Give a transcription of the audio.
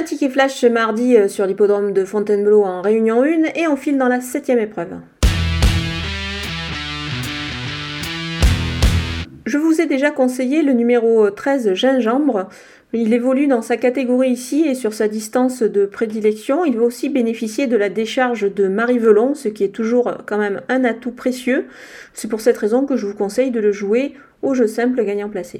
Un ticket flash ce mardi euh, sur l'hippodrome de Fontainebleau en Réunion 1 et on file dans la septième épreuve. Je vous ai déjà conseillé le numéro 13 Gingembre. Il évolue dans sa catégorie ici et sur sa distance de prédilection. Il va aussi bénéficier de la décharge de Marie Velon, ce qui est toujours quand même un atout précieux. C'est pour cette raison que je vous conseille de le jouer au jeu simple gagnant placé.